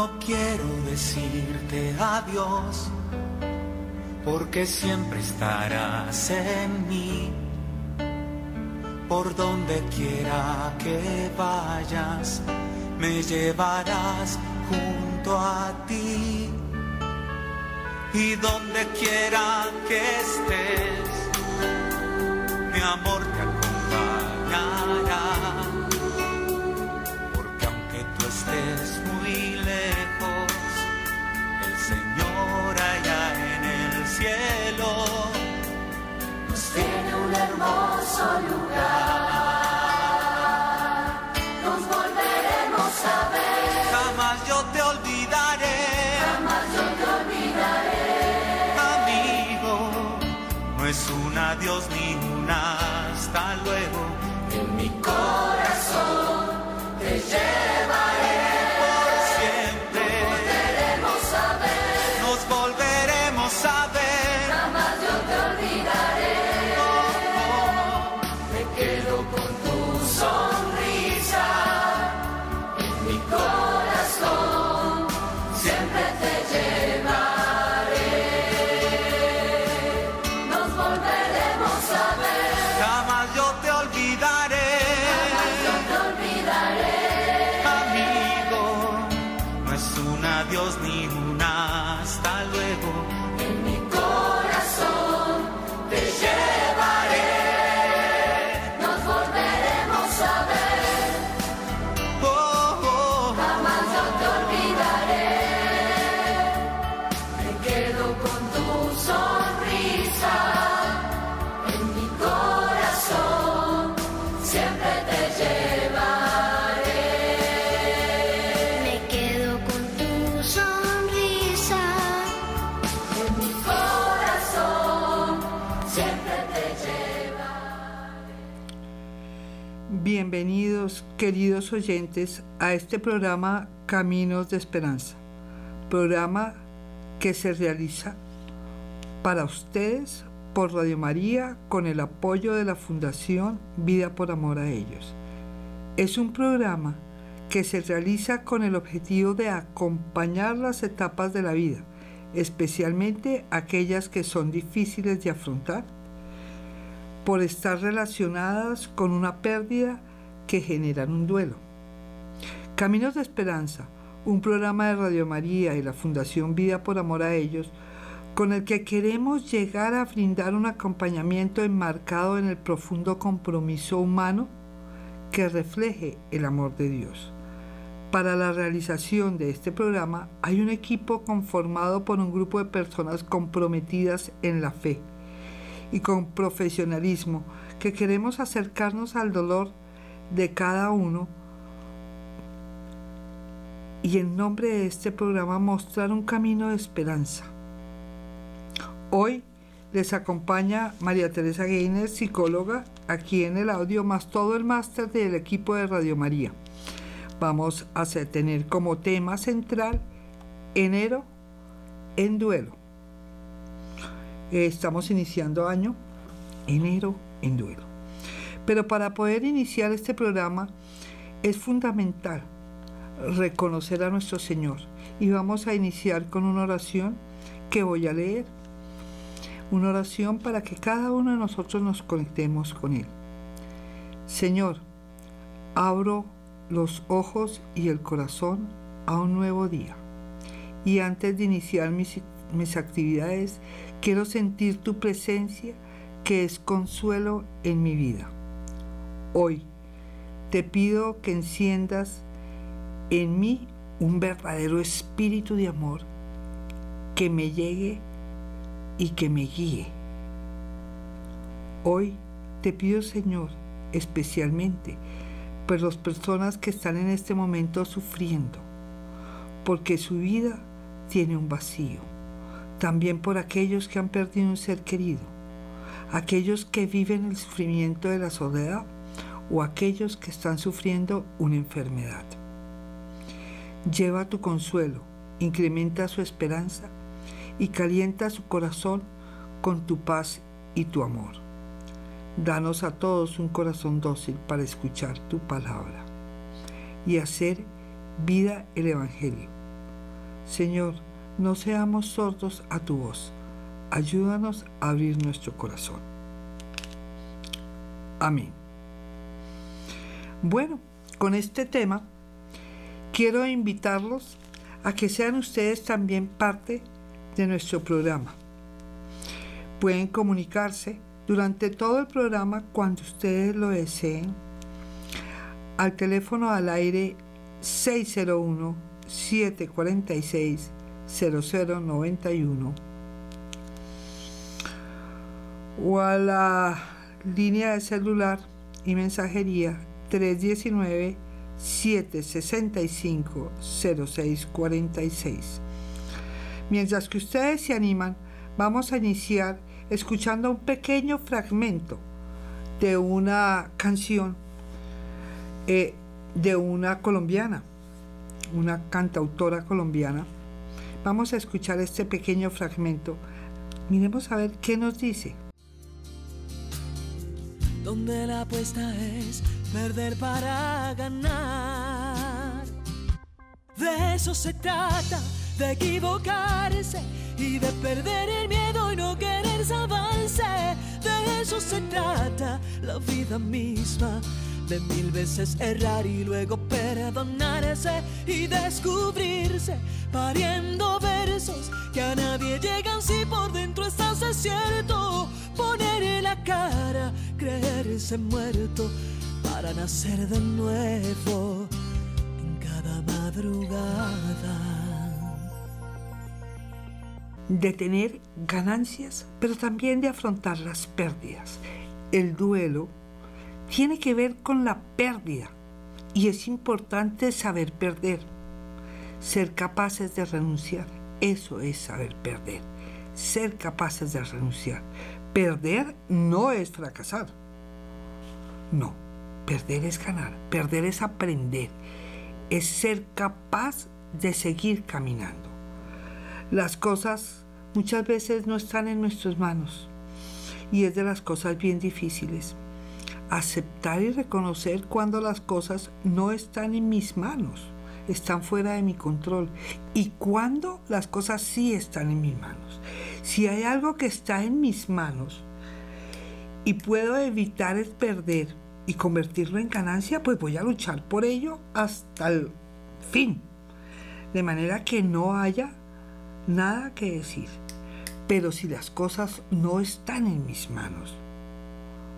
no quiero decirte adiós, porque siempre estarás en mí. Por donde quiera que vayas, me llevarás junto a ti. Y donde quiera que estés, mi amor hermoso lugar. Nos volveremos a ver, Jamás yo te olvidaré, jamás yo te olvidaré. amigo. No es un adiós ni Bienvenidos, queridos oyentes, a este programa Caminos de Esperanza, programa que se realiza para ustedes por Radio María con el apoyo de la Fundación Vida por Amor a Ellos. Es un programa que se realiza con el objetivo de acompañar las etapas de la vida, especialmente aquellas que son difíciles de afrontar por estar relacionadas con una pérdida que generan un duelo. Caminos de Esperanza, un programa de Radio María y la Fundación Vida por Amor a Ellos, con el que queremos llegar a brindar un acompañamiento enmarcado en el profundo compromiso humano que refleje el amor de Dios. Para la realización de este programa hay un equipo conformado por un grupo de personas comprometidas en la fe y con profesionalismo que queremos acercarnos al dolor de cada uno y en nombre de este programa mostrar un camino de esperanza. Hoy les acompaña María Teresa Gainer, psicóloga, aquí en el audio, más todo el máster del equipo de Radio María. Vamos a tener como tema central enero en duelo. Estamos iniciando año, enero en duelo. Pero para poder iniciar este programa es fundamental reconocer a nuestro Señor. Y vamos a iniciar con una oración que voy a leer. Una oración para que cada uno de nosotros nos conectemos con Él. Señor, abro los ojos y el corazón a un nuevo día. Y antes de iniciar mis, mis actividades, quiero sentir tu presencia que es consuelo en mi vida. Hoy te pido que enciendas en mí un verdadero espíritu de amor que me llegue y que me guíe. Hoy te pido, Señor, especialmente por las personas que están en este momento sufriendo, porque su vida tiene un vacío. También por aquellos que han perdido un ser querido, aquellos que viven el sufrimiento de la soledad o aquellos que están sufriendo una enfermedad. Lleva tu consuelo, incrementa su esperanza y calienta su corazón con tu paz y tu amor. Danos a todos un corazón dócil para escuchar tu palabra y hacer vida el Evangelio. Señor, no seamos sordos a tu voz. Ayúdanos a abrir nuestro corazón. Amén. Bueno, con este tema quiero invitarlos a que sean ustedes también parte de nuestro programa. Pueden comunicarse durante todo el programa cuando ustedes lo deseen al teléfono al aire 601 746 0091 o a la línea de celular y mensajería 319 765 0646. Mientras que ustedes se animan, vamos a iniciar escuchando un pequeño fragmento de una canción eh, de una colombiana, una cantautora colombiana. Vamos a escuchar este pequeño fragmento. Miremos a ver qué nos dice. Donde la apuesta es perder para ganar. De eso se trata, de equivocarse y de perder el miedo y no querer salvarse. De eso se trata la vida misma. De mil veces errar y luego perdonarse y descubrirse, pariendo versos que a nadie llegan si por dentro estás desierto. Poner la cara, creerse muerto para nacer de nuevo en cada madrugada de tener ganancias, pero también de afrontar las pérdidas. El duelo tiene que ver con la pérdida y es importante saber perder, ser capaces de renunciar. Eso es saber perder, ser capaces de renunciar. Perder no es fracasar. No, perder es ganar, perder es aprender, es ser capaz de seguir caminando. Las cosas muchas veces no están en nuestras manos y es de las cosas bien difíciles. Aceptar y reconocer cuando las cosas no están en mis manos, están fuera de mi control y cuando las cosas sí están en mis manos. Si hay algo que está en mis manos y puedo evitar el perder y convertirlo en ganancia, pues voy a luchar por ello hasta el fin. De manera que no haya nada que decir. Pero si las cosas no están en mis manos,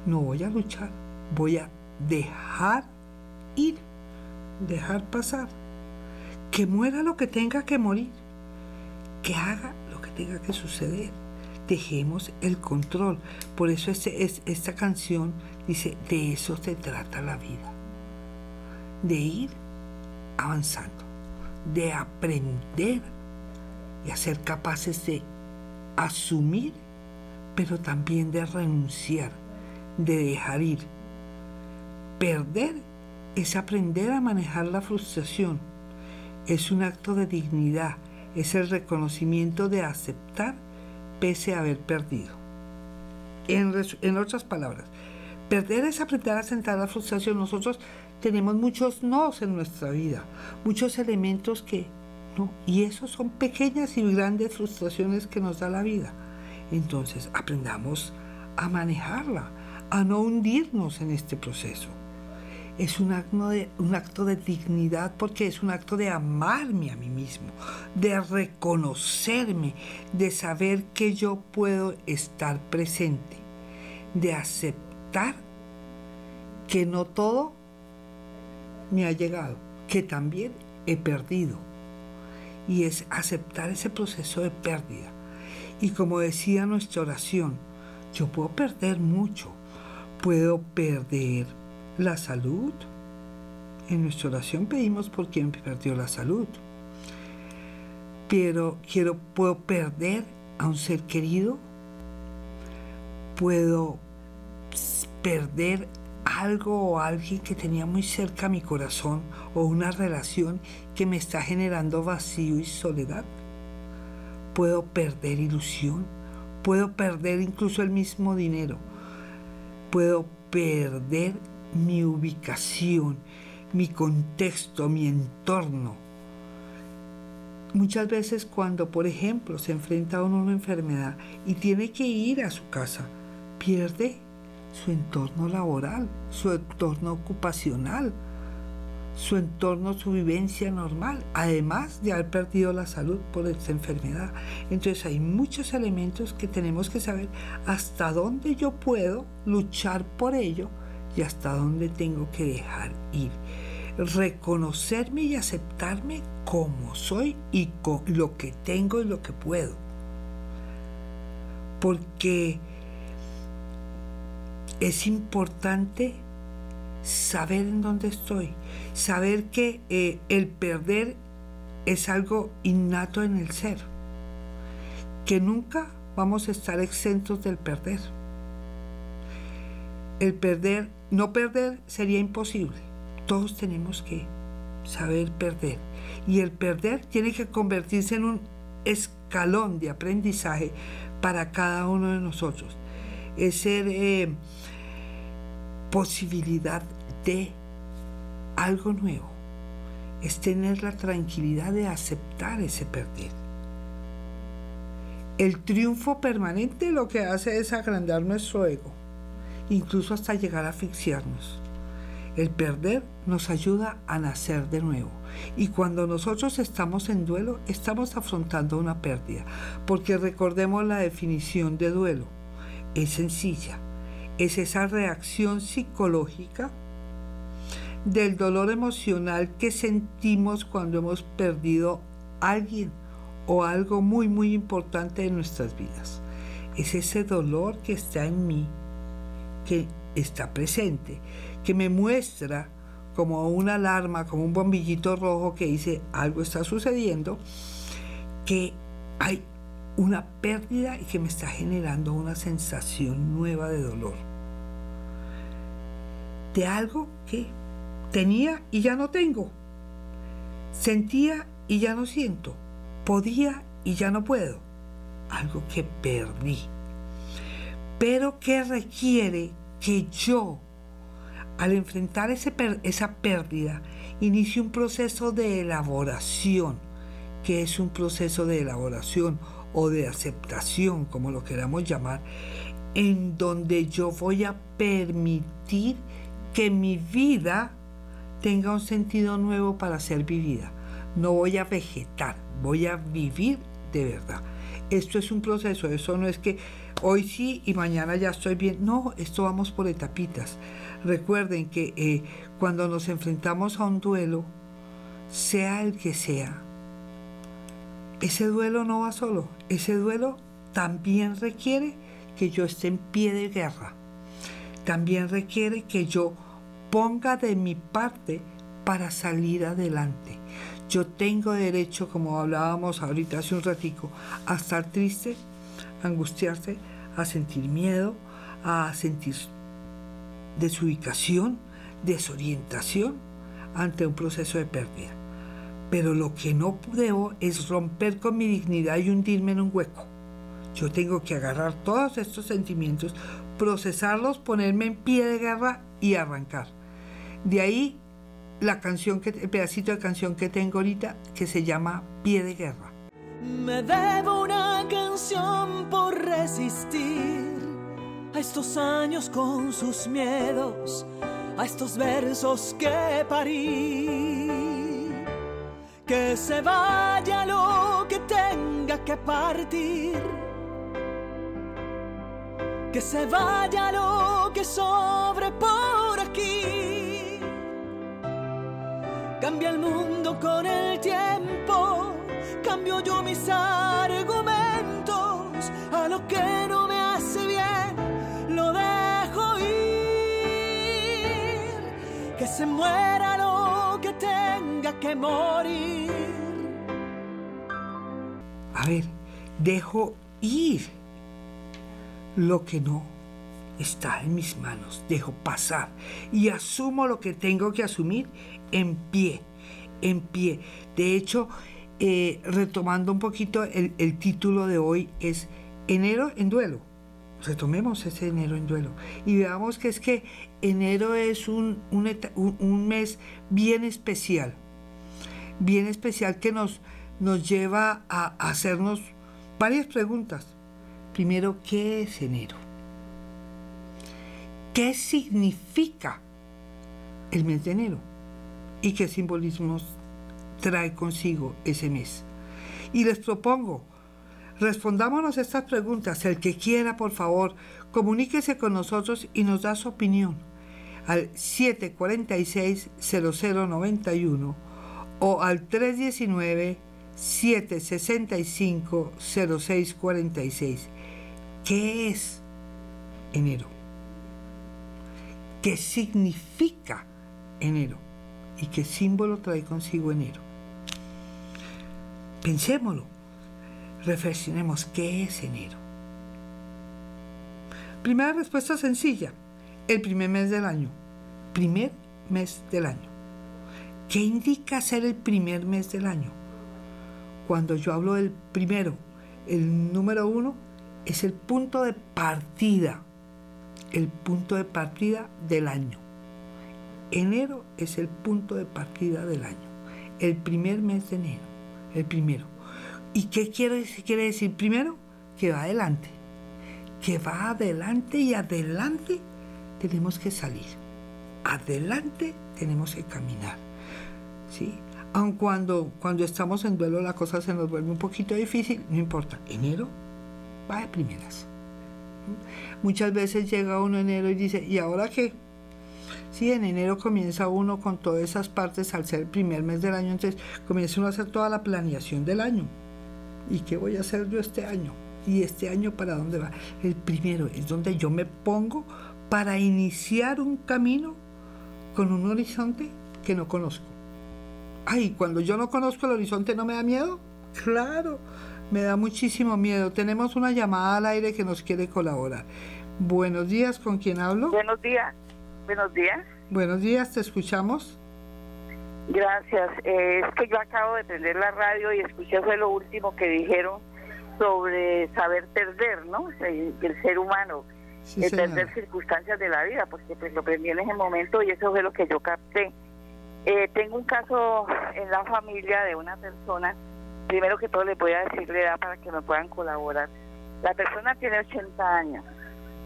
no voy a luchar, voy a dejar ir, dejar pasar, que muera lo que tenga que morir, que haga lo que tenga que suceder. Dejemos el control. Por eso es, esta canción dice, de eso se trata la vida. De ir avanzando, de aprender y a ser capaces de asumir, pero también de renunciar, de dejar ir. Perder es aprender a manejar la frustración. Es un acto de dignidad, es el reconocimiento de aceptar pese a haber perdido. En, otras palabras, perder es aprender a sentar la frustración. Nosotros tenemos muchos nos en nuestra vida, muchos elementos que y eso son pequeñas y grandes frustraciones que nos da la vida. Entonces aprendamos a manejarla, a no hundirnos en este proceso. Es un acto, de, un acto de dignidad porque es un acto de amarme a mí mismo, de reconocerme, de saber que yo puedo estar presente, de aceptar que no todo me ha llegado, que también he perdido y es aceptar ese proceso de pérdida. Y como decía nuestra oración, yo puedo perder mucho, puedo perder la salud. En nuestra oración pedimos por quien perdió la salud. Pero quiero, puedo perder a un ser querido, puedo perder algo o alguien que tenía muy cerca mi corazón o una relación que me está generando vacío y soledad. Puedo perder ilusión, puedo perder incluso el mismo dinero, puedo perder mi ubicación, mi contexto, mi entorno. muchas veces cuando, por ejemplo, se enfrenta a una enfermedad y tiene que ir a su casa, pierde su entorno laboral, su entorno ocupacional, su entorno, su vivencia normal, además de haber perdido la salud por esta enfermedad. Entonces hay muchos elementos que tenemos que saber hasta dónde yo puedo luchar por ello y hasta dónde tengo que dejar ir. Reconocerme y aceptarme como soy y con lo que tengo y lo que puedo. Porque es importante saber en dónde estoy, saber que eh, el perder es algo innato en el ser, que nunca vamos a estar exentos del perder. El perder, no perder sería imposible. Todos tenemos que saber perder. Y el perder tiene que convertirse en un escalón de aprendizaje para cada uno de nosotros. Es ser eh, posibilidad de algo nuevo. Es tener la tranquilidad de aceptar ese perder. El triunfo permanente lo que hace es agrandar nuestro ego, incluso hasta llegar a asfixiarnos. El perder nos ayuda a nacer de nuevo. Y cuando nosotros estamos en duelo, estamos afrontando una pérdida. Porque recordemos la definición de duelo. Es sencilla. Es esa reacción psicológica del dolor emocional que sentimos cuando hemos perdido a alguien o algo muy, muy importante en nuestras vidas. Es ese dolor que está en mí, que está presente que me muestra como una alarma, como un bombillito rojo que dice algo está sucediendo, que hay una pérdida y que me está generando una sensación nueva de dolor. De algo que tenía y ya no tengo. Sentía y ya no siento. Podía y ya no puedo. Algo que perdí. Pero que requiere que yo al enfrentar esa pérdida, inicia un proceso de elaboración, que es un proceso de elaboración o de aceptación, como lo queramos llamar, en donde yo voy a permitir que mi vida tenga un sentido nuevo para ser vivida. No voy a vegetar, voy a vivir de verdad. Esto es un proceso, eso no es que hoy sí y mañana ya estoy bien. No, esto vamos por etapitas. Recuerden que eh, cuando nos enfrentamos a un duelo, sea el que sea, ese duelo no va solo, ese duelo también requiere que yo esté en pie de guerra, también requiere que yo ponga de mi parte para salir adelante. Yo tengo derecho, como hablábamos ahorita hace un ratico, a estar triste, angustiarse, a sentir miedo, a sentir desubicación, desorientación ante un proceso de pérdida. Pero lo que no debo es romper con mi dignidad y hundirme en un hueco. Yo tengo que agarrar todos estos sentimientos, procesarlos, ponerme en pie de guerra y arrancar. De ahí la canción que, el pedacito de canción que tengo ahorita que se llama Pie de Guerra. Me debo una canción por resistir a estos años con sus miedos, a estos versos que parí. Que se vaya lo que tenga que partir. Que se vaya lo que sobre por aquí. Cambia el mundo con el tiempo, cambio yo mis argumentos a lo que no me hace bien lo dejo ir, que se muera lo que tenga que morir. A ver, dejo ir lo que no está en mis manos, dejo pasar y asumo lo que tengo que asumir en pie, en pie. De hecho, eh, retomando un poquito el, el título de hoy es Enero en duelo retomemos ese enero en duelo y veamos que es que enero es un, un, mes bien especial, bien especial que nos, nos lleva a hacernos varias preguntas. Primero, ¿qué es enero? ¿Qué significa el mes de enero? ¿Y qué simbolismos trae consigo ese mes? Y les propongo, respondámonos estas preguntas. El que quiera, por favor, comuníquese con nosotros y nos da su opinión al 746-0091 o al 319-765-0646. ¿Qué es enero? ¿Qué significa enero? ¿Y qué símbolo trae consigo enero? Pensémoslo, reflexionemos qué es enero. Primera respuesta sencilla, el primer mes del año. Primer mes del año. ¿Qué indica ser el primer mes del año? Cuando yo hablo del primero, el número uno es el punto de partida, el punto de partida del año. Enero es el punto de partida del año, el primer mes de enero, el primero. ¿Y qué quiere, quiere decir primero? Que va adelante, que va adelante y adelante tenemos que salir. Adelante tenemos que caminar. ¿sí? Aun cuando, cuando estamos en duelo la cosa se nos vuelve un poquito difícil, no importa. Enero va de primeras. Muchas veces llega uno enero y dice, ¿y ahora qué? Sí, en enero comienza uno con todas esas partes al ser el primer mes del año, entonces comienza uno a hacer toda la planeación del año. ¿Y qué voy a hacer yo este año? ¿Y este año para dónde va? El primero es donde yo me pongo para iniciar un camino con un horizonte que no conozco. Ay, cuando yo no conozco el horizonte no me da miedo. Claro, me da muchísimo miedo. Tenemos una llamada al aire que nos quiere colaborar. Buenos días, ¿con quién hablo? Buenos días. Buenos días. Buenos días, te escuchamos. Gracias. Eh, es que yo acabo de prender la radio y escuché fue lo último que dijeron sobre saber perder, ¿no? El, el ser humano, Sí, el perder circunstancias de la vida, porque pues lo prendí en ese momento y eso fue lo que yo capté. Eh, tengo un caso en la familia de una persona, primero que todo les voy a decir la edad para que me puedan colaborar. La persona tiene 80 años,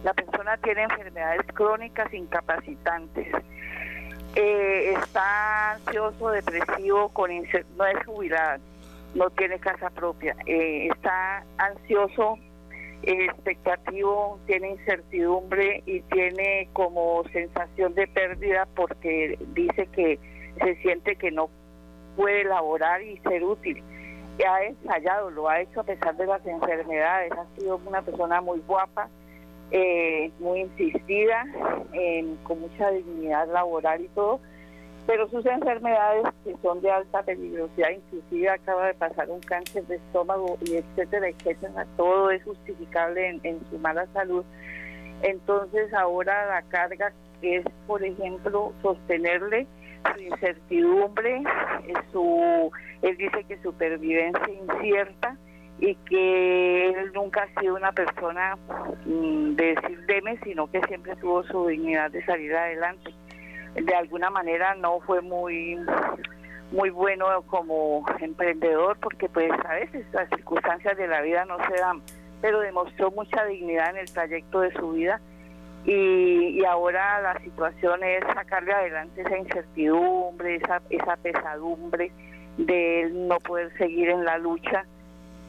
la persona tiene enfermedades crónicas incapacitantes, eh, está ansioso, depresivo, con no es jubilada, no tiene casa propia, eh, está ansioso, expectativo, tiene incertidumbre y tiene como sensación de pérdida porque dice que se siente que no puede laborar y ser útil. Ha ensayado, lo ha hecho a pesar de las enfermedades, ha sido una persona muy guapa, eh, muy insistida, en- con mucha dignidad laboral y todo, pero sus enfermedades que son de alta peligrosidad, inclusive acaba de pasar un cáncer de estómago y etcétera, etcétera, todo es justificable en, en su mala salud. Entonces ahora la carga es, por ejemplo, sostenerle su incertidumbre, eh, su, él dice que supervivencia incierta y que él nunca ha sido una persona mm, de decir deme, sino que siempre tuvo su dignidad de salir adelante. De alguna manera no fue muy muy bueno como emprendedor porque pues a veces las circunstancias de la vida no se dan pero demostró mucha dignidad en el trayecto de su vida. Y, y ahora la situación es sacarle adelante esa incertidumbre esa esa pesadumbre de él no poder seguir en la lucha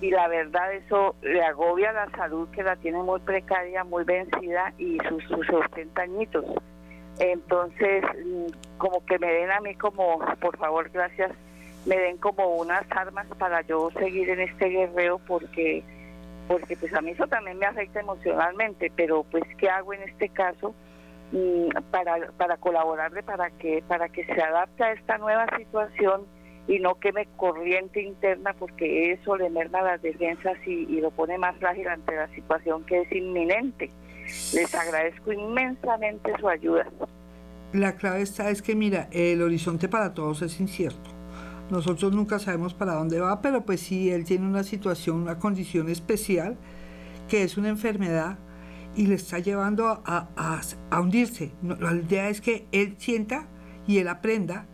y la verdad eso le agobia la salud que la tiene muy precaria muy vencida y sus, sus 80 añitos entonces, mm, como que me den a mí como, por favor, gracias, me den como unas armas para yo seguir en este guerrero porque porque pues a mí eso también me afecta emocionalmente, pero pues qué hago en este caso Mm, para para colaborarle para que para que se adapte a esta nueva situación y no queme corriente interna porque eso le merma las defensas y, y lo pone más frágil ante la situación que es inminente. Les agradezco inmensamente su ayuda. La clave está es que, mira, el horizonte para todos es incierto. Nosotros nunca sabemos para dónde va, pero pues sí, él tiene una situación, una condición especial, que es una enfermedad y le está llevando a, a- a hundirse. La idea es que él sienta y él aprenda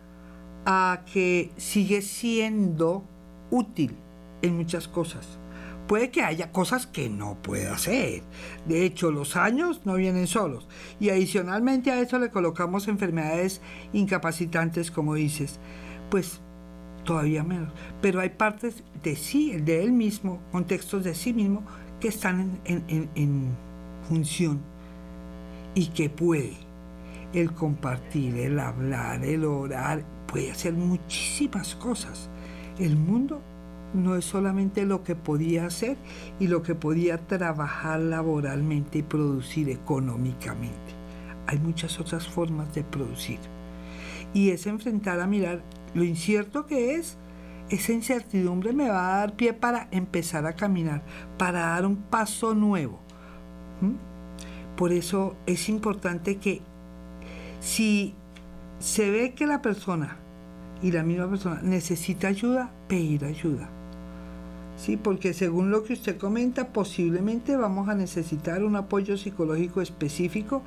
a que sigue siendo útil en muchas cosas. Puede que haya cosas que no pueda hacer. De hecho, los años no vienen solos. Y adicionalmente a eso le colocamos enfermedades incapacitantes, como dices. Pues todavía menos. Pero hay partes de sí, de él mismo, contextos de sí mismo, que están en, en- en función y que puede. El compartir, el hablar, el orar, puede hacer muchísimas cosas. El mundo no es solamente lo que podía hacer y lo que podía trabajar laboralmente y producir económicamente. Hay muchas otras formas de producir. Y es enfrentar a mirar lo incierto que es. Esa incertidumbre me va a dar pie para empezar a caminar, para dar un paso nuevo. ¿Mm? Por eso es importante que si se ve que la persona y la misma persona necesita ayuda, pedir ayuda. Sí, porque según lo que usted comenta, posiblemente vamos a necesitar un apoyo psicológico específico,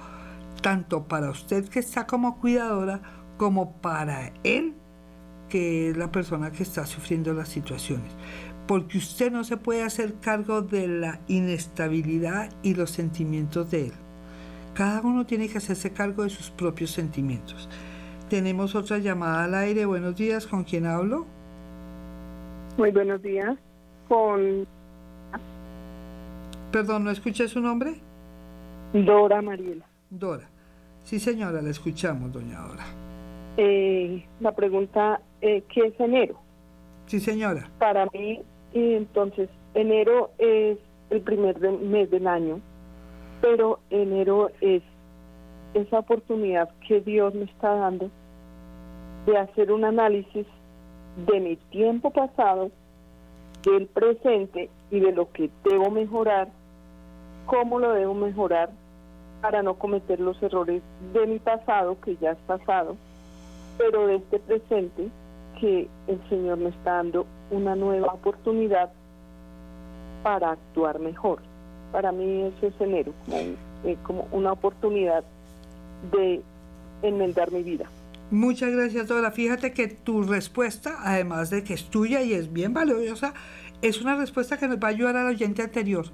tanto para usted que está como cuidadora, como para él, que es la persona que está sufriendo las situaciones. Porque usted no se puede hacer cargo de la inestabilidad y los sentimientos de él. Cada uno tiene que hacerse cargo de sus propios sentimientos. Tenemos otra llamada al aire. Buenos días, ¿con quién hablo? Muy buenos días. Con Perdón, ¿no escuché su nombre? Dora Mariela. Dora. Sí, señora, la escuchamos, doña Dora. Eh, la pregunta, eh, ¿qué es enero? Sí, señora. Para mí, entonces, enero es el primer de- mes del año, pero enero es esa oportunidad que Dios me está dando de hacer un análisis de mi tiempo pasado, del presente y de lo que debo mejorar, cómo lo debo mejorar para no cometer los errores de mi pasado, que ya es pasado, pero de este presente que el Señor me está dando una nueva oportunidad para actuar mejor. Para mí eso es enero, como, eh, como una oportunidad de enmendar mi vida. Muchas gracias, Dora. Fíjate que tu respuesta, además de que es tuya y es bien valiosa, es una respuesta que nos va a ayudar al oyente anterior.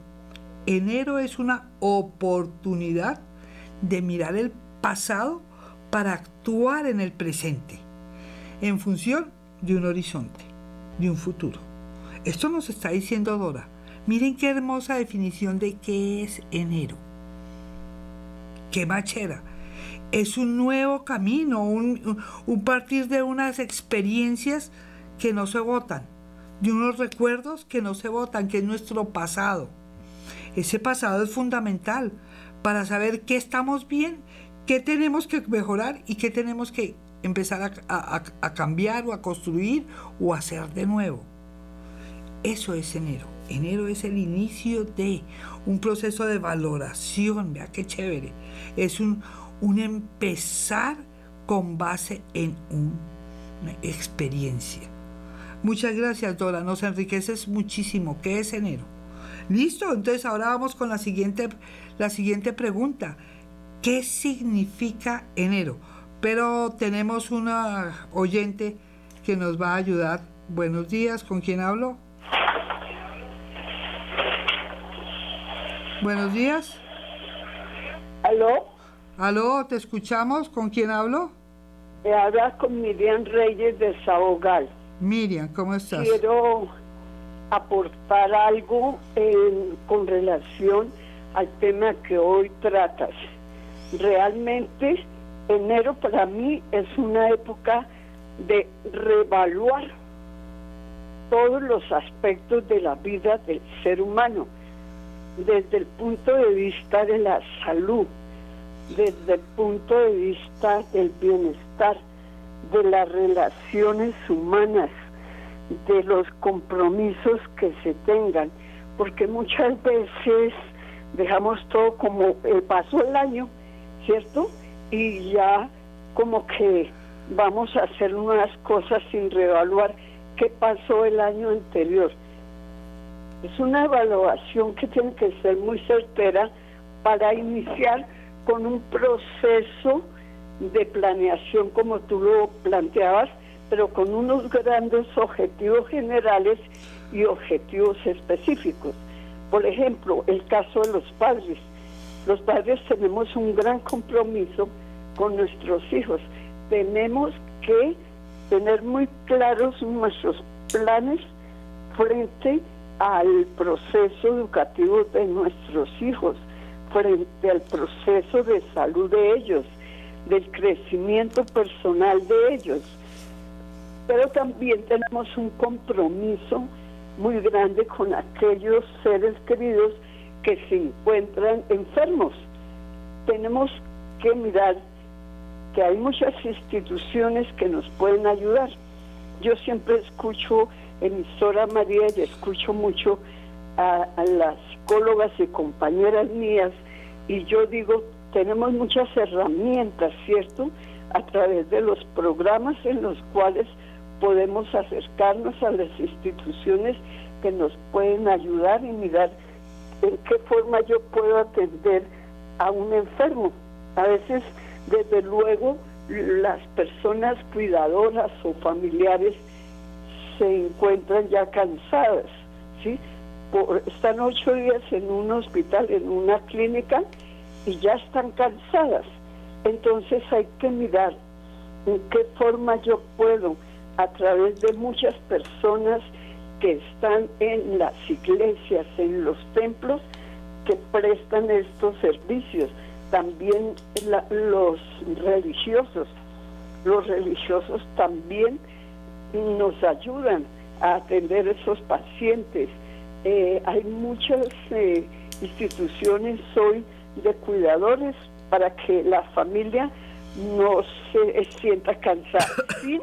Enero es una oportunidad de mirar el pasado para actuar en el presente, en función de un horizonte, de un futuro. Esto nos está diciendo Dora. Miren qué hermosa definición de qué es enero. Qué machera es un nuevo camino, un, un- partir de unas experiencias que no se votan, de unos recuerdos que no se votan, que es nuestro pasado. Ese pasado es fundamental para saber qué estamos bien, qué tenemos que mejorar y qué tenemos que empezar a- a- a cambiar o a construir o a hacer de nuevo. Eso es enero. Enero es el inicio de un proceso de valoración. Vea qué chévere. Es un, un empezar con base en un- una experiencia. Muchas gracias, Dora. Nos enriqueces muchísimo. ¿Qué es enero? Listo. Entonces ahora vamos con la siguiente, la siguiente pregunta. ¿Qué significa enero? Pero tenemos una oyente que nos va a ayudar. Buenos días. ¿Con quién hablo? Buenos días. ¿Aló? Aló, te escuchamos. ¿Con quién hablo? Me hablas con Miriam Reyes de Sabogal. Miriam, ¿cómo estás? Quiero aportar algo en- con relación al tema que hoy tratas. Realmente, enero para mí es una época de reevaluar todos los aspectos de la vida del ser humano, desde el punto de vista de la salud, desde el punto de vista del bienestar, de las relaciones humanas, de los compromisos que se tengan, porque muchas veces dejamos todo como el paso del año, ¿cierto? Y ya como que vamos a hacer unas cosas sin reevaluar qué pasó el año anterior. Es una evaluación que tiene que ser muy certera para iniciar con un proceso de planeación como tú lo planteabas, pero con unos grandes objetivos generales y objetivos específicos. Por ejemplo, el caso de los padres. Los padres tenemos un gran compromiso con nuestros hijos. Tenemos que tener muy claros nuestros planes frente al proceso educativo de nuestros hijos, frente al proceso de salud de ellos, del crecimiento personal de ellos. Pero también tenemos un compromiso muy grande con aquellos seres queridos que se encuentran enfermos. Tenemos que mirar que hay muchas instituciones que nos pueden ayudar. Yo siempre escucho emisora María y escucho mucho a, las psicólogas y compañeras mías y yo digo, tenemos muchas herramientas, ¿cierto? A través de los programas en los cuales podemos acercarnos a las instituciones que nos pueden ayudar y mirar en qué forma yo puedo atender a un enfermo. A veces, desde luego, las personas cuidadoras o familiares se encuentran ya cansadas, ¿sí? Por, están ocho días en un hospital, en una clínica, y ya están cansadas. Entonces hay que mirar en qué forma yo puedo, a través de muchas personas que están en las iglesias, en los templos, que prestan estos servicios. También los religiosos. Los religiosos también nos ayudan a atender esos pacientes. Eh, hay muchas eh, instituciones hoy de cuidadores para que la familia no se sienta cansada sin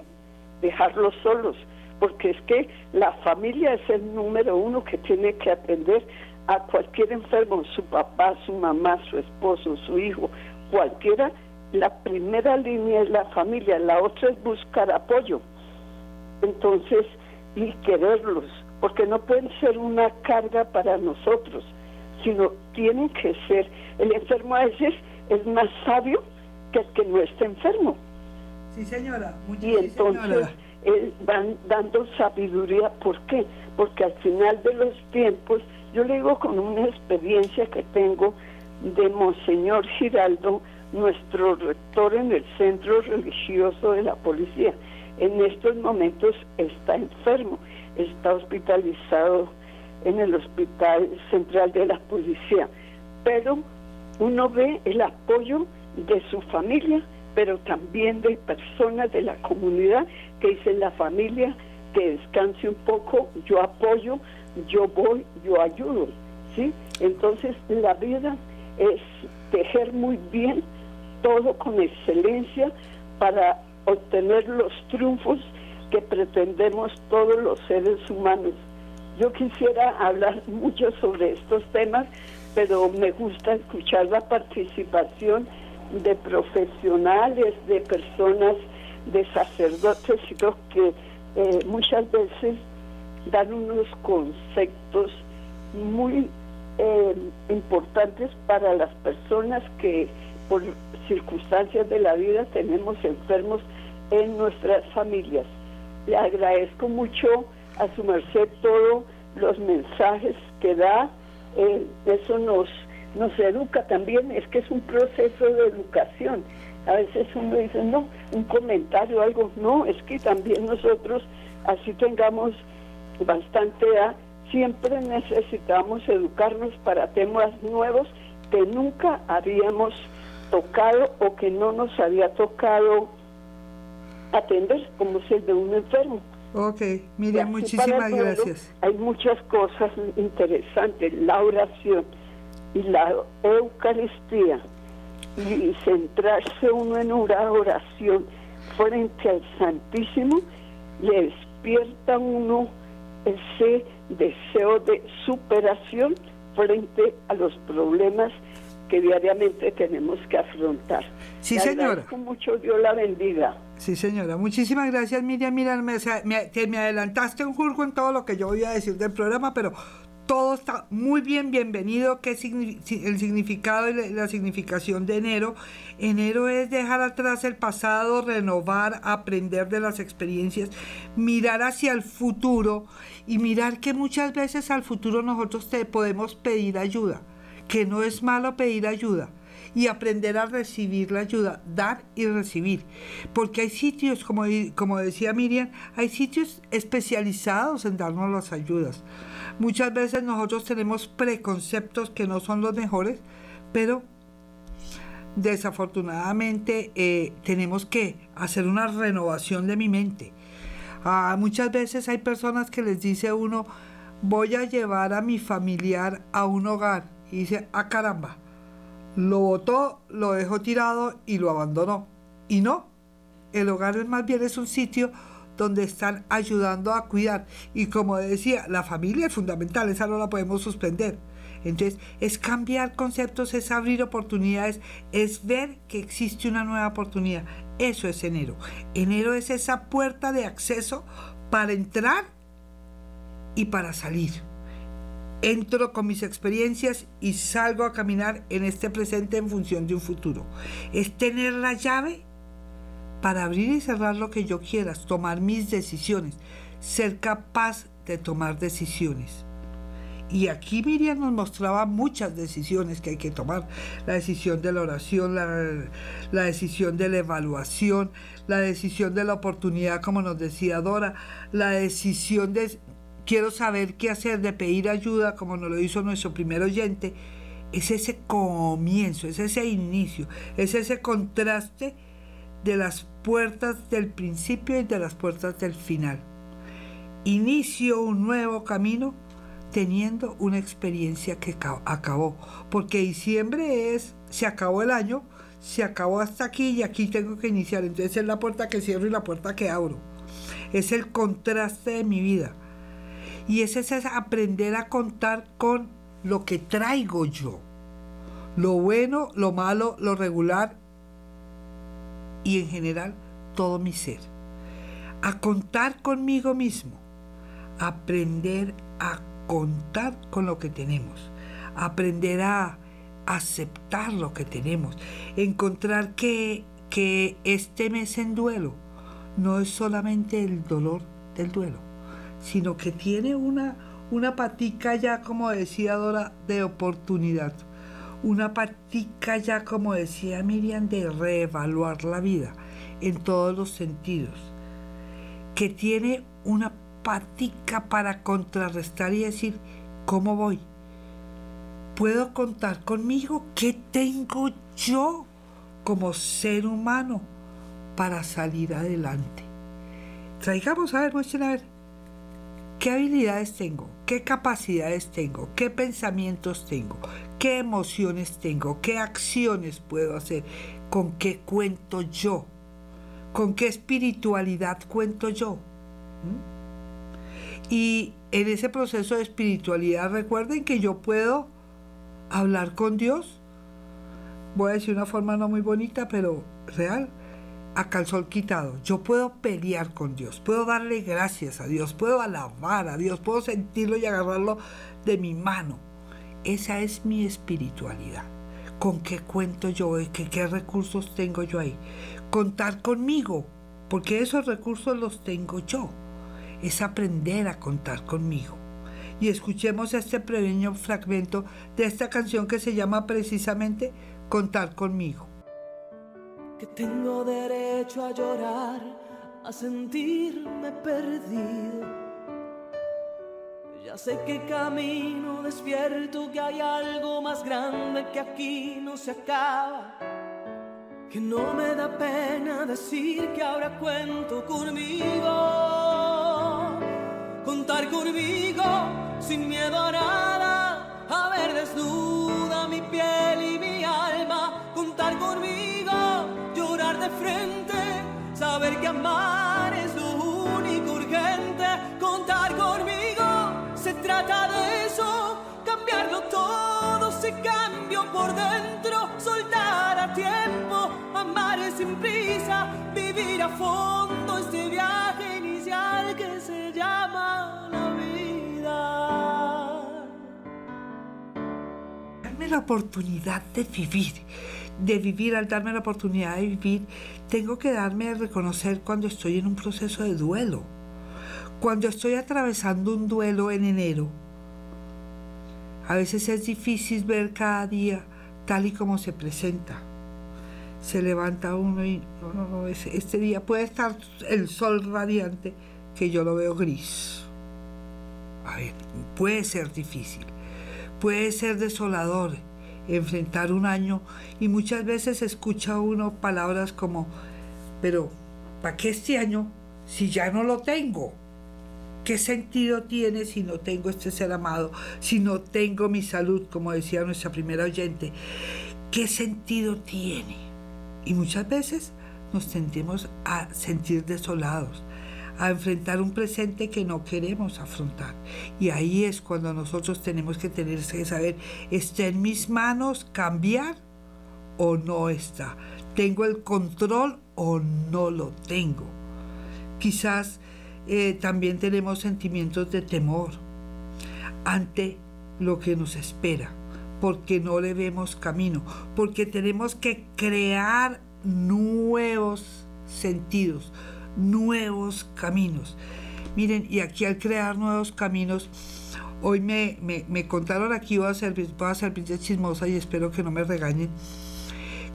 dejarlos solos, porque es que la familia es el número uno que tiene que atender a cualquier enfermo, su papá, su mamá, su esposo, su hijo, cualquiera. La primera línea es la familia, la otra es buscar apoyo. Entonces, y quererlos, porque no pueden ser una carga para nosotros, sino tienen que ser, el enfermo a veces es más sabio que el que no está enfermo. Sí, señora. y entonces eh, van dando sabiduría. ¿Por qué? Porque al final de los tiempos, yo le digo con una experiencia que tengo de Monseñor Giraldo, nuestro rector en el centro religioso de la policía. En estos momentos está enfermo, está hospitalizado en el Hospital Central de la Policía. Pero uno ve el apoyo de su familia, pero también de personas de la comunidad que dicen la familia que descanse un poco, yo apoyo, yo voy, yo ayudo, ¿sí? Entonces la vida es tejer muy bien todo con excelencia para obtener los triunfos que pretendemos todos los seres humanos. Yo quisiera hablar mucho sobre estos temas, pero me gusta escuchar la participación de profesionales, de personas, de sacerdotes, que eh, muchas veces dan unos conceptos muy eh, importantes para las personas que por circunstancias de la vida tenemos enfermos en nuestras familias. Le agradezco mucho a su merced todos los mensajes que da, eh, eso nos, nos educa también, es que es un proceso de educación. A veces uno dice, no, un comentario, algo, no, es que también nosotros, así tengamos bastante edad, siempre necesitamos educarnos para temas nuevos que nunca habíamos tocado o que no nos había tocado atender, como es el de un enfermo. Ok, Miriam, muchísimas gracias. Hay muchas cosas interesantes, la oración y la Eucaristía, y centrarse uno en una oración frente al Santísimo, le despierta uno ese deseo de superación frente a los problemas que diariamente tenemos que afrontar. Sí, señora. mucho, Dios la bendiga. Sí, señora. Muchísimas gracias, Miriam. Mira, me, me, adelantaste un jurgo en todo lo que yo voy a decir del programa, pero todo está muy bien, bienvenido. ¿Qué el significado y la significación de enero? Enero es dejar atrás el pasado, renovar, aprender de las experiencias, mirar hacia el futuro y mirar que muchas veces al futuro nosotros te podemos pedir ayuda, que no es malo pedir ayuda y aprender a recibir la ayuda, dar y recibir. Porque hay sitios, como, como decía Miriam, hay sitios especializados en darnos las ayudas. Muchas veces nosotros tenemos preconceptos que no son los mejores, pero desafortunadamente eh, tenemos que hacer una renovación de mi mente. Ah, muchas veces hay personas que les dice uno, voy a llevar a mi familiar a un hogar. Y dice, ah caramba, lo botó, lo dejó tirado y lo abandonó. Y no, el hogar más bien es un sitio donde están ayudando a cuidar. Y como decía, la familia es fundamental, esa no la podemos suspender. Entonces, es cambiar conceptos, es abrir oportunidades, es ver que existe una nueva oportunidad. Eso es enero. Enero es esa puerta de acceso para entrar y para salir. Entro con mis experiencias y salgo a caminar en este presente en función de un futuro. Es tener la llave para abrir y cerrar lo que yo quiera, tomar mis decisiones, ser capaz de tomar decisiones. Y aquí Miriam nos mostraba muchas decisiones que hay que tomar. La decisión de la oración, la, la decisión de la evaluación, la decisión de la oportunidad, como nos decía Dora, la decisión de quiero saber qué hacer, de pedir ayuda, como nos lo hizo nuestro primer oyente. Es ese comienzo, es ese inicio, es ese contraste de las puertas del principio y de las puertas del final. Inicio un nuevo camino teniendo una experiencia que ca- acabó, porque diciembre es, se acabó el año, se acabó hasta aquí y aquí tengo que iniciar, entonces es la puerta que cierro y la puerta que abro. Es el contraste de mi vida. Y ese es aprender a contar con lo que traigo yo. Lo bueno, lo malo, lo regular y en general todo mi ser. A contar conmigo mismo. Aprender a contar con lo que tenemos. Aprender a aceptar lo que tenemos. Encontrar que, que este mes en duelo no es solamente el dolor del duelo, sino que tiene una, una patica ya, como decía Dora, de oportunidad. Una patica ya, como decía Miriam, de reevaluar la vida en todos los sentidos. Que tiene una patica para contrarrestar y decir, ¿cómo voy? ¿Puedo contar conmigo? ¿Qué tengo yo como ser humano para salir adelante? Traigamos a ver, muestren a ver. ¿Qué habilidades tengo? ¿Qué capacidades tengo? ¿Qué pensamientos tengo? ¿Qué emociones tengo? ¿Qué acciones puedo hacer? ¿Con qué cuento yo? ¿Con qué espiritualidad cuento yo? ¿Mm? Y en ese proceso de espiritualidad recuerden que yo puedo hablar con Dios. Voy a decir una forma no muy bonita, pero real a calzón quitado. Yo puedo pelear con Dios, puedo darle gracias a Dios, puedo alabar a Dios, puedo sentirlo y agarrarlo de mi mano. Esa es mi espiritualidad. ¿Con qué cuento yo? ¿Qué, qué recursos tengo yo ahí? Contar conmigo, porque esos recursos los tengo yo. Es aprender a contar conmigo. Y escuchemos este pequeño fragmento de esta canción que se llama precisamente Contar conmigo que tengo derecho a llorar, a sentirme perdido. Ya sé que camino despierto, que hay algo más grande que aquí no se acaba. Que no me da pena decir que ahora cuento conmigo. Contar conmigo sin miedo a nada, frente, saber que amar es lo único urgente, contar conmigo, se trata de eso, cambiarlo todo, se cambio por dentro, soltar a tiempo, amar es sin prisa, vivir a fondo este viaje inicial que se llama la vida. la oportunidad de vivir, de vivir, al darme la oportunidad de vivir, tengo que darme a reconocer cuando estoy en un proceso de duelo, cuando estoy atravesando un duelo en enero. A veces es difícil ver cada día tal y como se presenta. Se levanta uno y no, no, no, este día puede estar el sol radiante que yo lo veo gris. A ver, puede ser difícil, puede ser desolador enfrentar un año y muchas veces escucha uno palabras como, pero ¿para qué este año si ya no lo tengo? ¿Qué sentido tiene si no tengo este ser amado, si no tengo mi salud, como decía nuestra primera oyente? ¿Qué sentido tiene? Y muchas veces nos tendemos a sentir desolados, a enfrentar un presente que no queremos afrontar. Y ahí es cuando nosotros tenemos que tener que saber, ¿está en mis manos cambiar o no está? ¿Tengo el control o no lo tengo? Quizás eh, también tenemos sentimientos de temor ante lo que nos espera, porque no le vemos camino, porque tenemos que crear nuevos sentidos, nuevos caminos. Miren, y aquí al crear nuevos caminos, hoy me, me- me contaron aquí, voy a, servir, voy a de chismosa y espero que no me regañen,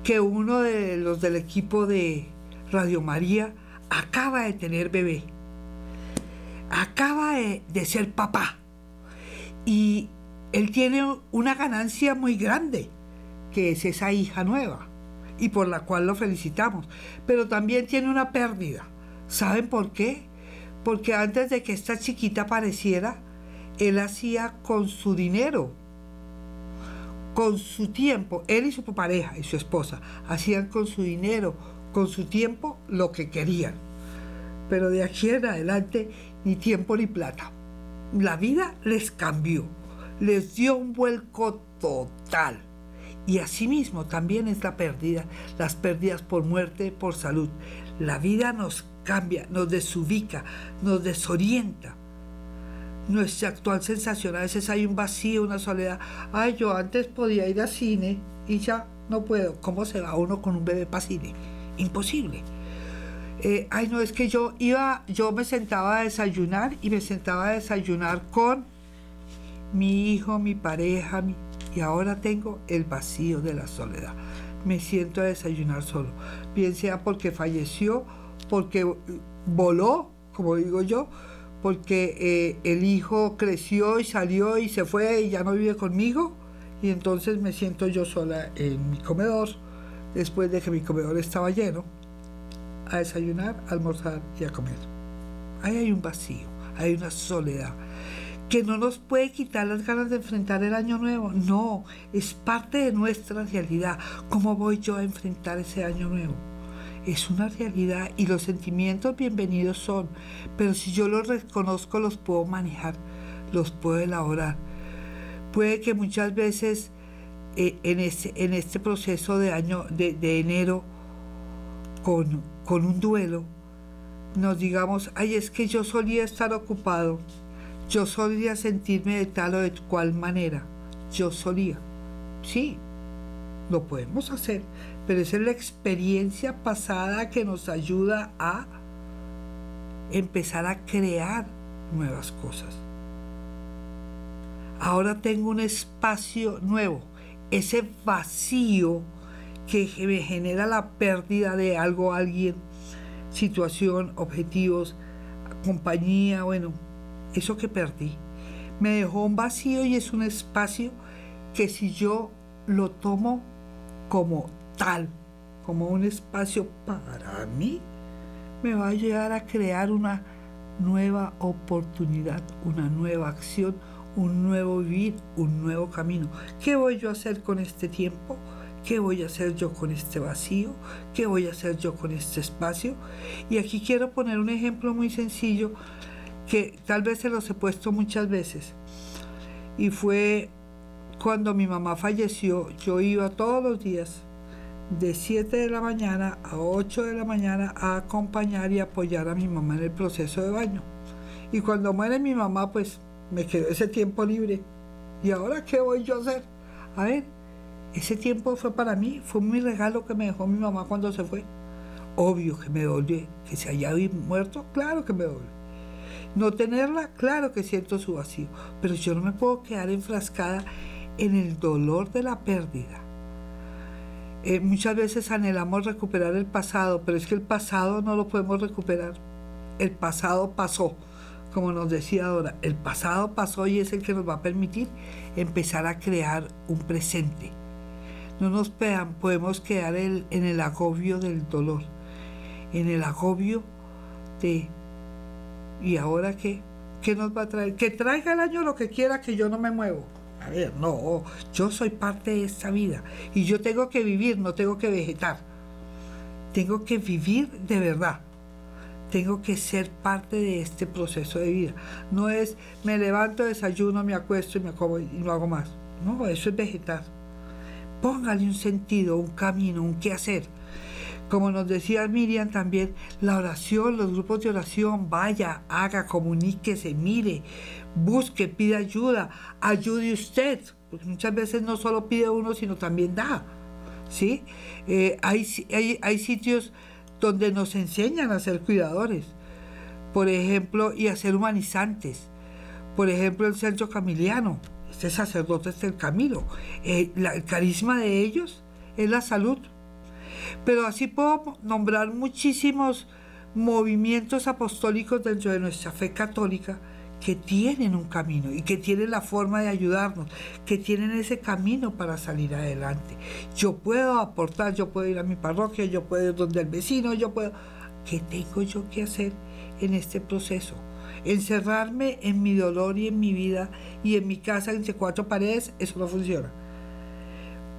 que uno de los del equipo de Radio María acaba de tener bebé, acaba de, de ser papá y él tiene una ganancia muy grande, que es esa hija nueva y por la cual lo felicitamos, pero también tiene una pérdida. ¿Saben por qué? Porque antes de que esta chiquita apareciera, él hacía con su dinero, con su tiempo, él y su pareja y su esposa hacían con su dinero, con su tiempo lo que querían. Pero de aquí en adelante ni tiempo ni plata. La vida les cambió, les dio un vuelco total. Y asimismo también es la pérdida, las pérdidas por muerte, por salud. La vida nos cambia, nos desubica, nos desorienta nuestra actual sensación. A veces hay un vacío, una soledad. Ay, yo antes podía ir al cine y ya no puedo. ¿Cómo se va uno con un bebé para cine? Imposible. Eh, ay, no, es que yo iba, yo me sentaba a desayunar y me sentaba a desayunar con mi hijo, mi pareja, mi- y ahora tengo el vacío de la soledad. Me siento a desayunar solo, bien sea porque falleció, porque eh, voló, como digo yo, porque eh, el hijo creció y salió y se fue y ya no vive conmigo, y entonces me siento yo sola en mi comedor, después de que mi comedor estaba lleno, a desayunar, a almorzar y a comer. Ahí hay un vacío, hay una soledad que no nos puede quitar las ganas de enfrentar el año nuevo. No, es parte de nuestra realidad. ¿Cómo voy yo a enfrentar ese año nuevo? Es una realidad y los sentimientos bienvenidos son, pero si yo los reconozco los puedo manejar, los puedo elaborar. Puede que muchas veces eh, en, este, proceso de año de, de enero con, con un duelo nos digamos, ay, es que yo solía estar ocupado, yo solía sentirme de tal o de cual manera, yo solía. Sí, lo podemos hacer, pero esa es la experiencia pasada que nos ayuda a empezar a crear nuevas cosas. Ahora tengo un espacio nuevo, ese vacío que me genera la pérdida de algo, alguien, situación, objetivos, compañía, bueno, eso que perdí. Me dejó un vacío y es un espacio que si yo lo tomo como tal, como un espacio para mí, me va a ayudar a crear una nueva oportunidad, una nueva acción, un nuevo vivir, un nuevo camino. ¿Qué voy yo a hacer con este tiempo? ¿Qué voy a hacer yo con este vacío? ¿Qué voy a hacer yo con este espacio? Y aquí quiero poner un ejemplo muy sencillo que tal vez se los he puesto muchas veces. Y fue cuando mi mamá falleció, yo iba todos los días de 7 de la mañana a 8 de la mañana a acompañar y apoyar a mi mamá en el proceso de baño. Y cuando muere mi mamá, pues me quedó ese tiempo libre. ¿Y ahora qué voy yo a hacer? A ver, Ese tiempo fue para mí, fue mi regalo que me dejó mi mamá cuando se fue. Obvio que me dolió, que se haya muerto, claro que me duele. No tenerla, claro que siento su vacío, pero yo no me puedo quedar enfrascada en el dolor de la pérdida. Eh, muchas veces anhelamos recuperar el pasado, pero es que el pasado no lo podemos recuperar. El pasado pasó, como nos decía Dora, el pasado pasó y es el que nos va a permitir empezar a crear un presente. No nos podemos quedar en el agobio del dolor, en el agobio de ¿y ahora qué? ¿Qué nos va a traer? Que traiga el año lo que quiera, que yo no me muevo. A ver, no, yo soy parte de esta vida y yo tengo que vivir, no tengo que vegetar. Tengo que vivir de verdad. Tengo que ser parte de este proceso de vida. No es me levanto, desayuno, me acuesto y me como y no hago más. No, eso es vegetar. Póngale un sentido, un camino, un qué hacer. Como nos decía Miriam también, la oración, los grupos de oración, vaya, haga, comuníquese, mire, busque, pida ayuda, ayude usted, porque muchas veces no solo pide uno, sino también da. ¿sí? Eh, hay, hay, hay sitios donde nos enseñan a ser cuidadores, por ejemplo, y a ser humanizantes. Por ejemplo, el centro camiliano, este sacerdote es el Camilo. Eh, el carisma de ellos es la salud pero así puedo nombrar muchísimos movimientos apostólicos dentro de nuestra fe católica que tienen un camino y que tienen la forma de ayudarnos, que tienen ese camino para salir adelante. Yo puedo aportar, yo puedo ir a mi parroquia, yo puedo ir donde el vecino, yo puedo... ¿Qué tengo yo que hacer en este proceso? Encerrarme en mi dolor y en mi vida y en mi casa entre cuatro paredes, eso no funciona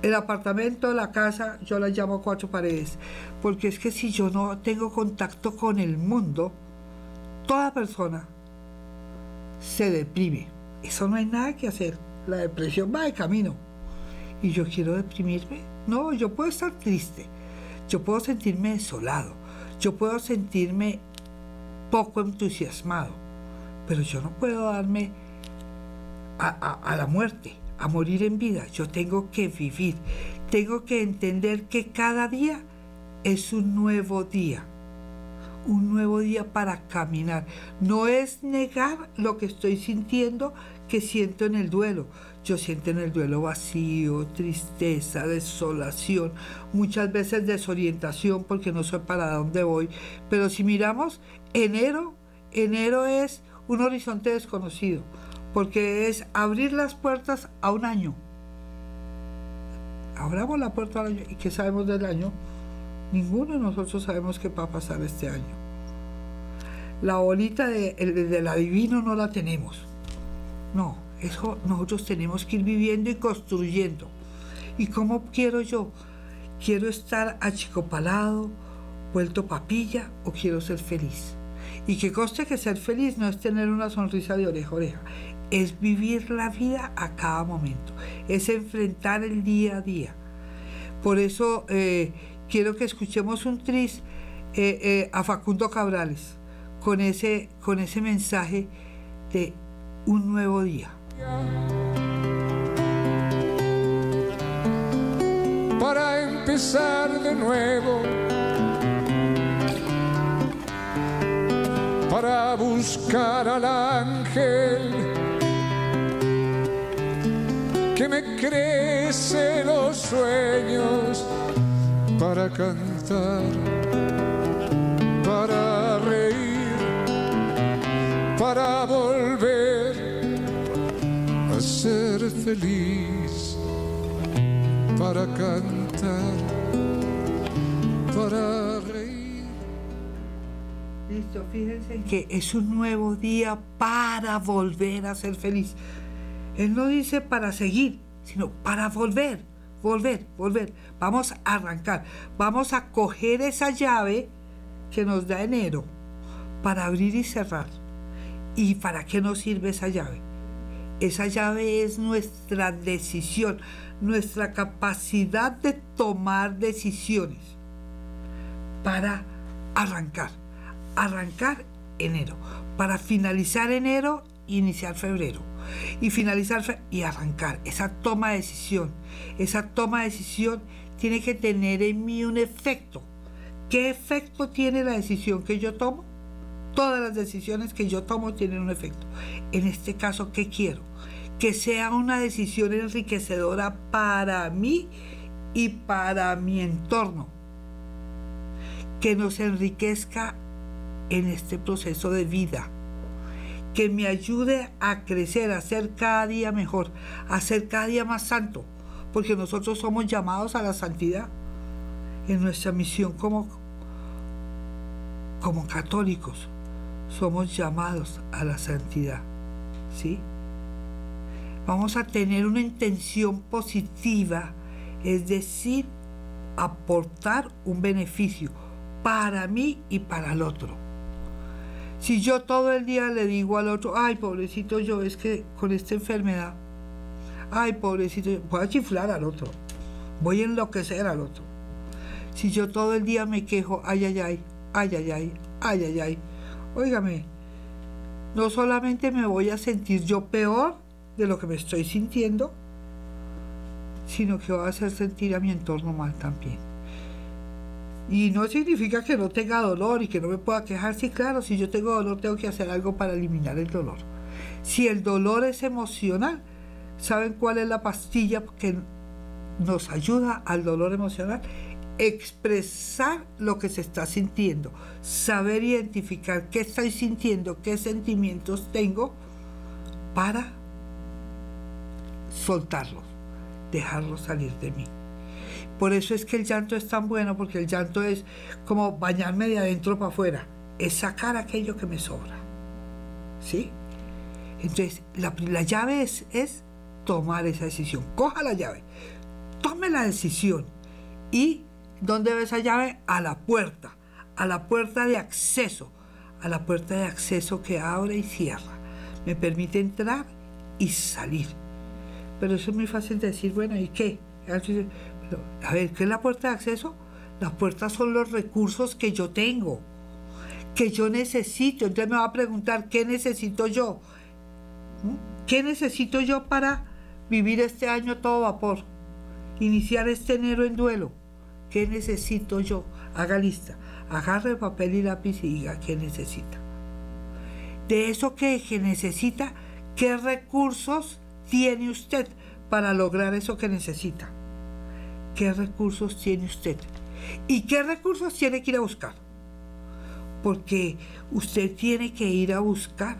el apartamento, la casa, yo la llamo cuatro paredes, porque es que si yo no tengo contacto con el mundo, toda persona se deprime. Eso no hay nada que hacer. La depresión va de camino. ¿Y yo quiero deprimirme? No, yo puedo estar triste. Yo puedo sentirme desolado. Yo puedo sentirme poco entusiasmado. Pero yo no puedo darme a la muerte a morir en vida, yo tengo que vivir, tengo que entender que cada día es un nuevo día, un nuevo día para caminar. No es negar lo que estoy sintiendo, que siento en el duelo. Yo siento en el duelo vacío, tristeza, desolación, muchas veces desorientación porque no sé para dónde voy. Pero si miramos, enero, enero es un horizonte desconocido porque es abrir las puertas a un año. Abramos la puerta al año. ¿Y qué sabemos del año? Ninguno de nosotros sabemos qué va a pasar este año. La bolita de, del adivino no la tenemos. No, eso nosotros tenemos que ir viviendo y construyendo. ¿Y cómo quiero yo? ¿Quiero estar achicopalado, vuelto papilla o quiero ser feliz? Y que coste que ser feliz no es tener una sonrisa de oreja a oreja, es vivir la vida a cada momento, es enfrentar el día a día. Por eso eh, quiero que escuchemos un tris eh, eh, a Facundo Cabrales con ese, con ese mensaje de un nuevo día. Para empezar de nuevo, para buscar al ángel que me crece los sueños para cantar, para reír, para volver a ser feliz, para cantar, para reír. Listo, fíjense que es un nuevo día para volver a ser feliz. Él no dice para seguir, sino para volver, volver, volver. Vamos a arrancar, vamos a coger esa llave que nos da enero para abrir y cerrar. ¿Y para qué nos sirve esa llave? Esa llave es nuestra decisión, nuestra capacidad de tomar decisiones para arrancar, arrancar enero, para finalizar enero, iniciar febrero y finalizar y arrancar. Esa toma de decisión, esa toma de decisión tiene que tener en mí un efecto. ¿Qué efecto tiene la decisión que yo tomo? Todas las decisiones que yo tomo tienen un efecto. En este caso, ¿qué quiero? Que sea una decisión enriquecedora para mí y para mi entorno. Que nos enriquezca en este proceso de vida. Que me ayude a crecer, a ser cada día mejor, a ser cada día más santo. Porque nosotros somos llamados a la santidad en nuestra misión como, como católicos. Somos llamados a la santidad. ¿Sí? Vamos a tener una intención positiva, es decir, aportar un beneficio para mí y para el otro. Si yo todo el día le digo al otro, ay, pobrecito yo, es que con esta enfermedad, ay, pobrecito, yo", voy a chiflar al otro, voy a enloquecer al otro. Si yo todo el día me quejo, ay, ay, ay, ay, ay, ay, ay, ay, ay, óigame, no solamente me voy a sentir yo peor de lo que me estoy sintiendo, sino que voy a hacer sentir a mi entorno mal también. Y no significa que no tenga dolor y que no me pueda quejar. Sí, claro, si yo tengo dolor tengo que hacer algo para eliminar el dolor. Si el dolor es emocional, ¿saben cuál es la pastilla que nos ayuda al dolor emocional? Expresar lo que se está sintiendo, saber identificar qué estoy sintiendo, qué sentimientos tengo para soltarlos, dejarlos salir de mí. Por eso es que el llanto es tan bueno, porque el llanto es como bañarme de adentro para afuera, es sacar aquello que me sobra. ¿Sí? Entonces, la, la llave es, tomar esa decisión. Coja la llave, tome la decisión. ¿Y dónde va esa llave? A la puerta, a la puerta de acceso, a la puerta de acceso que abre y cierra. Me permite entrar y salir. Pero eso es muy fácil de decir, bueno, ¿y qué? A ver, ¿qué es la puerta de acceso? Las puertas son los recursos que yo tengo, que yo necesito. Entonces me va a preguntar, ¿qué necesito yo? ¿Mm? ¿Qué necesito yo para vivir este año todo vapor? Iniciar este enero en duelo. ¿Qué necesito yo? Haga lista. Agarre papel y lápiz y diga qué necesita. De eso que, que necesita, ¿qué recursos tiene usted para lograr eso que necesita? Qué recursos tiene usted y qué recursos tiene que ir a buscar. Porque usted tiene que ir a buscar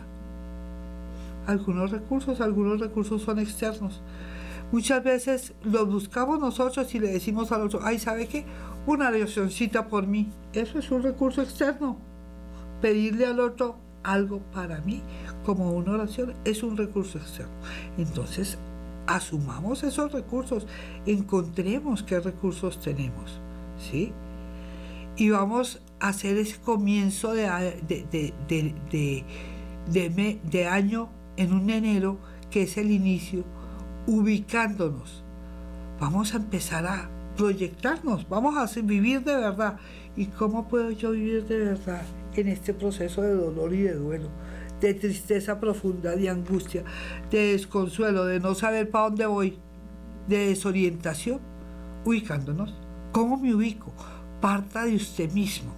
algunos recursos, algunos recursos son externos. Muchas veces los buscamos nosotros y le decimos al otro, ay, ¿sabe qué? Una oracióncita por mí. Eso es un recurso externo. Pedirle al otro algo para mí como una oración es un recurso externo. Entonces, asumamos esos recursos, encontremos qué recursos tenemos, ¿sí? Y vamos a hacer ese comienzo de, de, de, de, año en un enero, que es el inicio, ubicándonos. Vamos a empezar a proyectarnos, vamos a vivir de verdad. ¿Y cómo puedo yo vivir de verdad en este proceso de dolor y de duelo? De tristeza profunda, de angustia, de desconsuelo, de no saber para dónde voy, de desorientación, ubicándonos. ¿Cómo me ubico? Parta de usted mismo.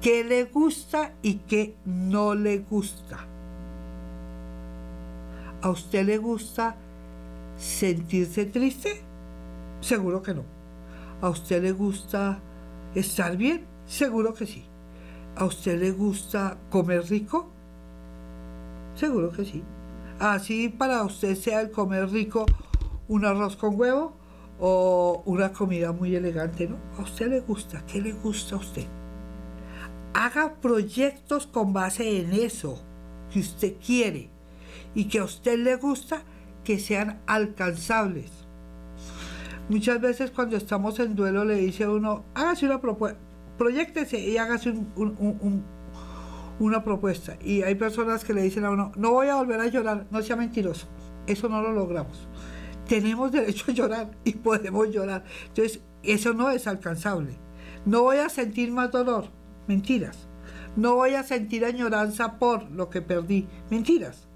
¿Qué le gusta y qué no le gusta? ¿A usted le gusta sentirse triste? Seguro que no. ¿A usted le gusta estar bien? Seguro que sí. ¿A usted le gusta comer rico? Seguro que sí. Así para usted sea el comer rico un arroz con huevo o una comida muy elegante, ¿no? A usted le gusta, ¿qué le gusta a usted? Haga proyectos con base en eso que usted quiere y que a usted le gusta que sean alcanzables. Muchas veces cuando estamos en duelo le dice a uno, hágase una propuesta, proyectese y hágase un, un una propuesta y hay personas que le dicen a uno, no voy a volver a llorar, no sea mentiroso, eso no lo logramos. Tenemos derecho a llorar y podemos llorar. Entonces, eso no es alcanzable. No voy a sentir más dolor, mentiras. No voy a sentir añoranza por lo que perdí, mentiras.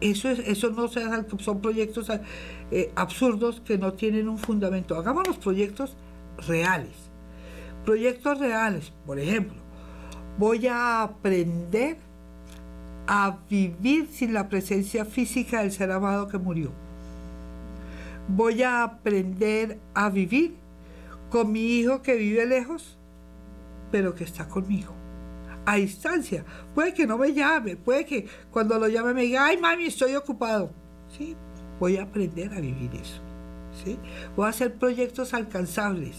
Eso, es, eso no se son proyectos eh, absurdos que no tienen un fundamento. Hagamos los proyectos reales. Proyectos reales, por ejemplo, voy a aprender a vivir sin la presencia física del ser amado que murió. Voy a aprender a vivir con mi hijo que vive lejos, pero que está conmigo. A distancia. Puede que no me llame, puede que cuando lo llame me diga, ay mami, estoy ocupado. Sí, voy a aprender a vivir eso. ¿sí? Voy a hacer proyectos alcanzables.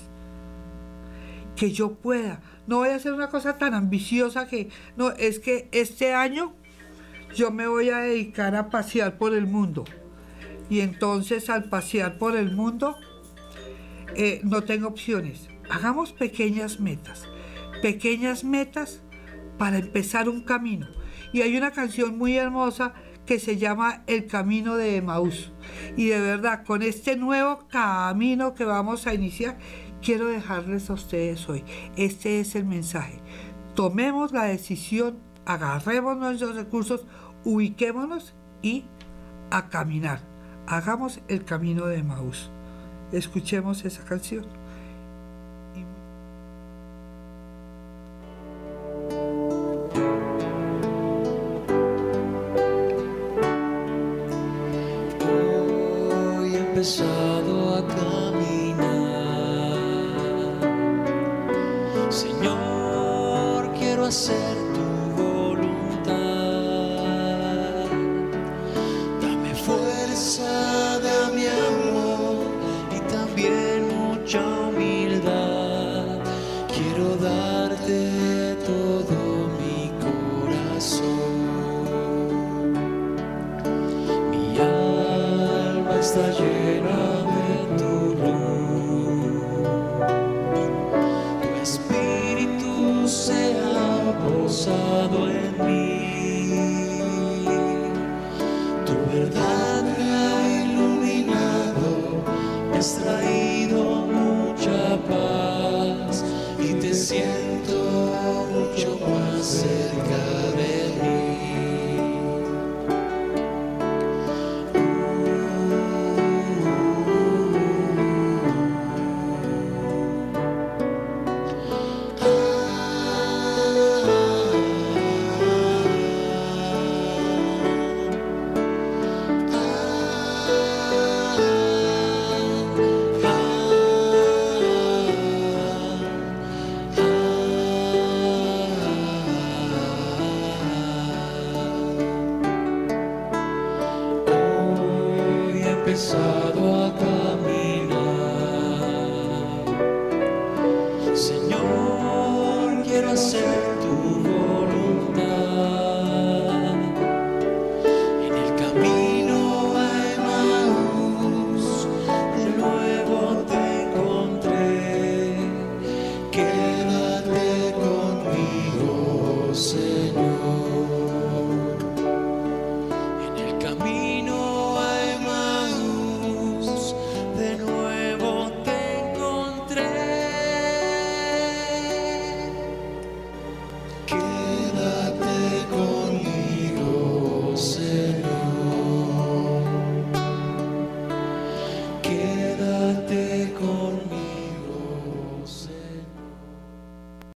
Que yo pueda. No voy a hacer una cosa tan ambiciosa que, no, es que este año yo me voy a dedicar a pasear por el mundo. Y entonces al pasear por el mundo eh, no tengo opciones. Hagamos pequeñas metas. Pequeñas metas para empezar un camino. Y hay una canción muy hermosa que se llama El Camino de Emaús. Y de verdad, con este nuevo camino que vamos a iniciar, quiero dejarles a ustedes hoy. Este es el mensaje. Tomemos la decisión, agarremos nuestros recursos, ubiquémonos y a caminar. Hagamos el camino de Emaús. Escuchemos esa canción.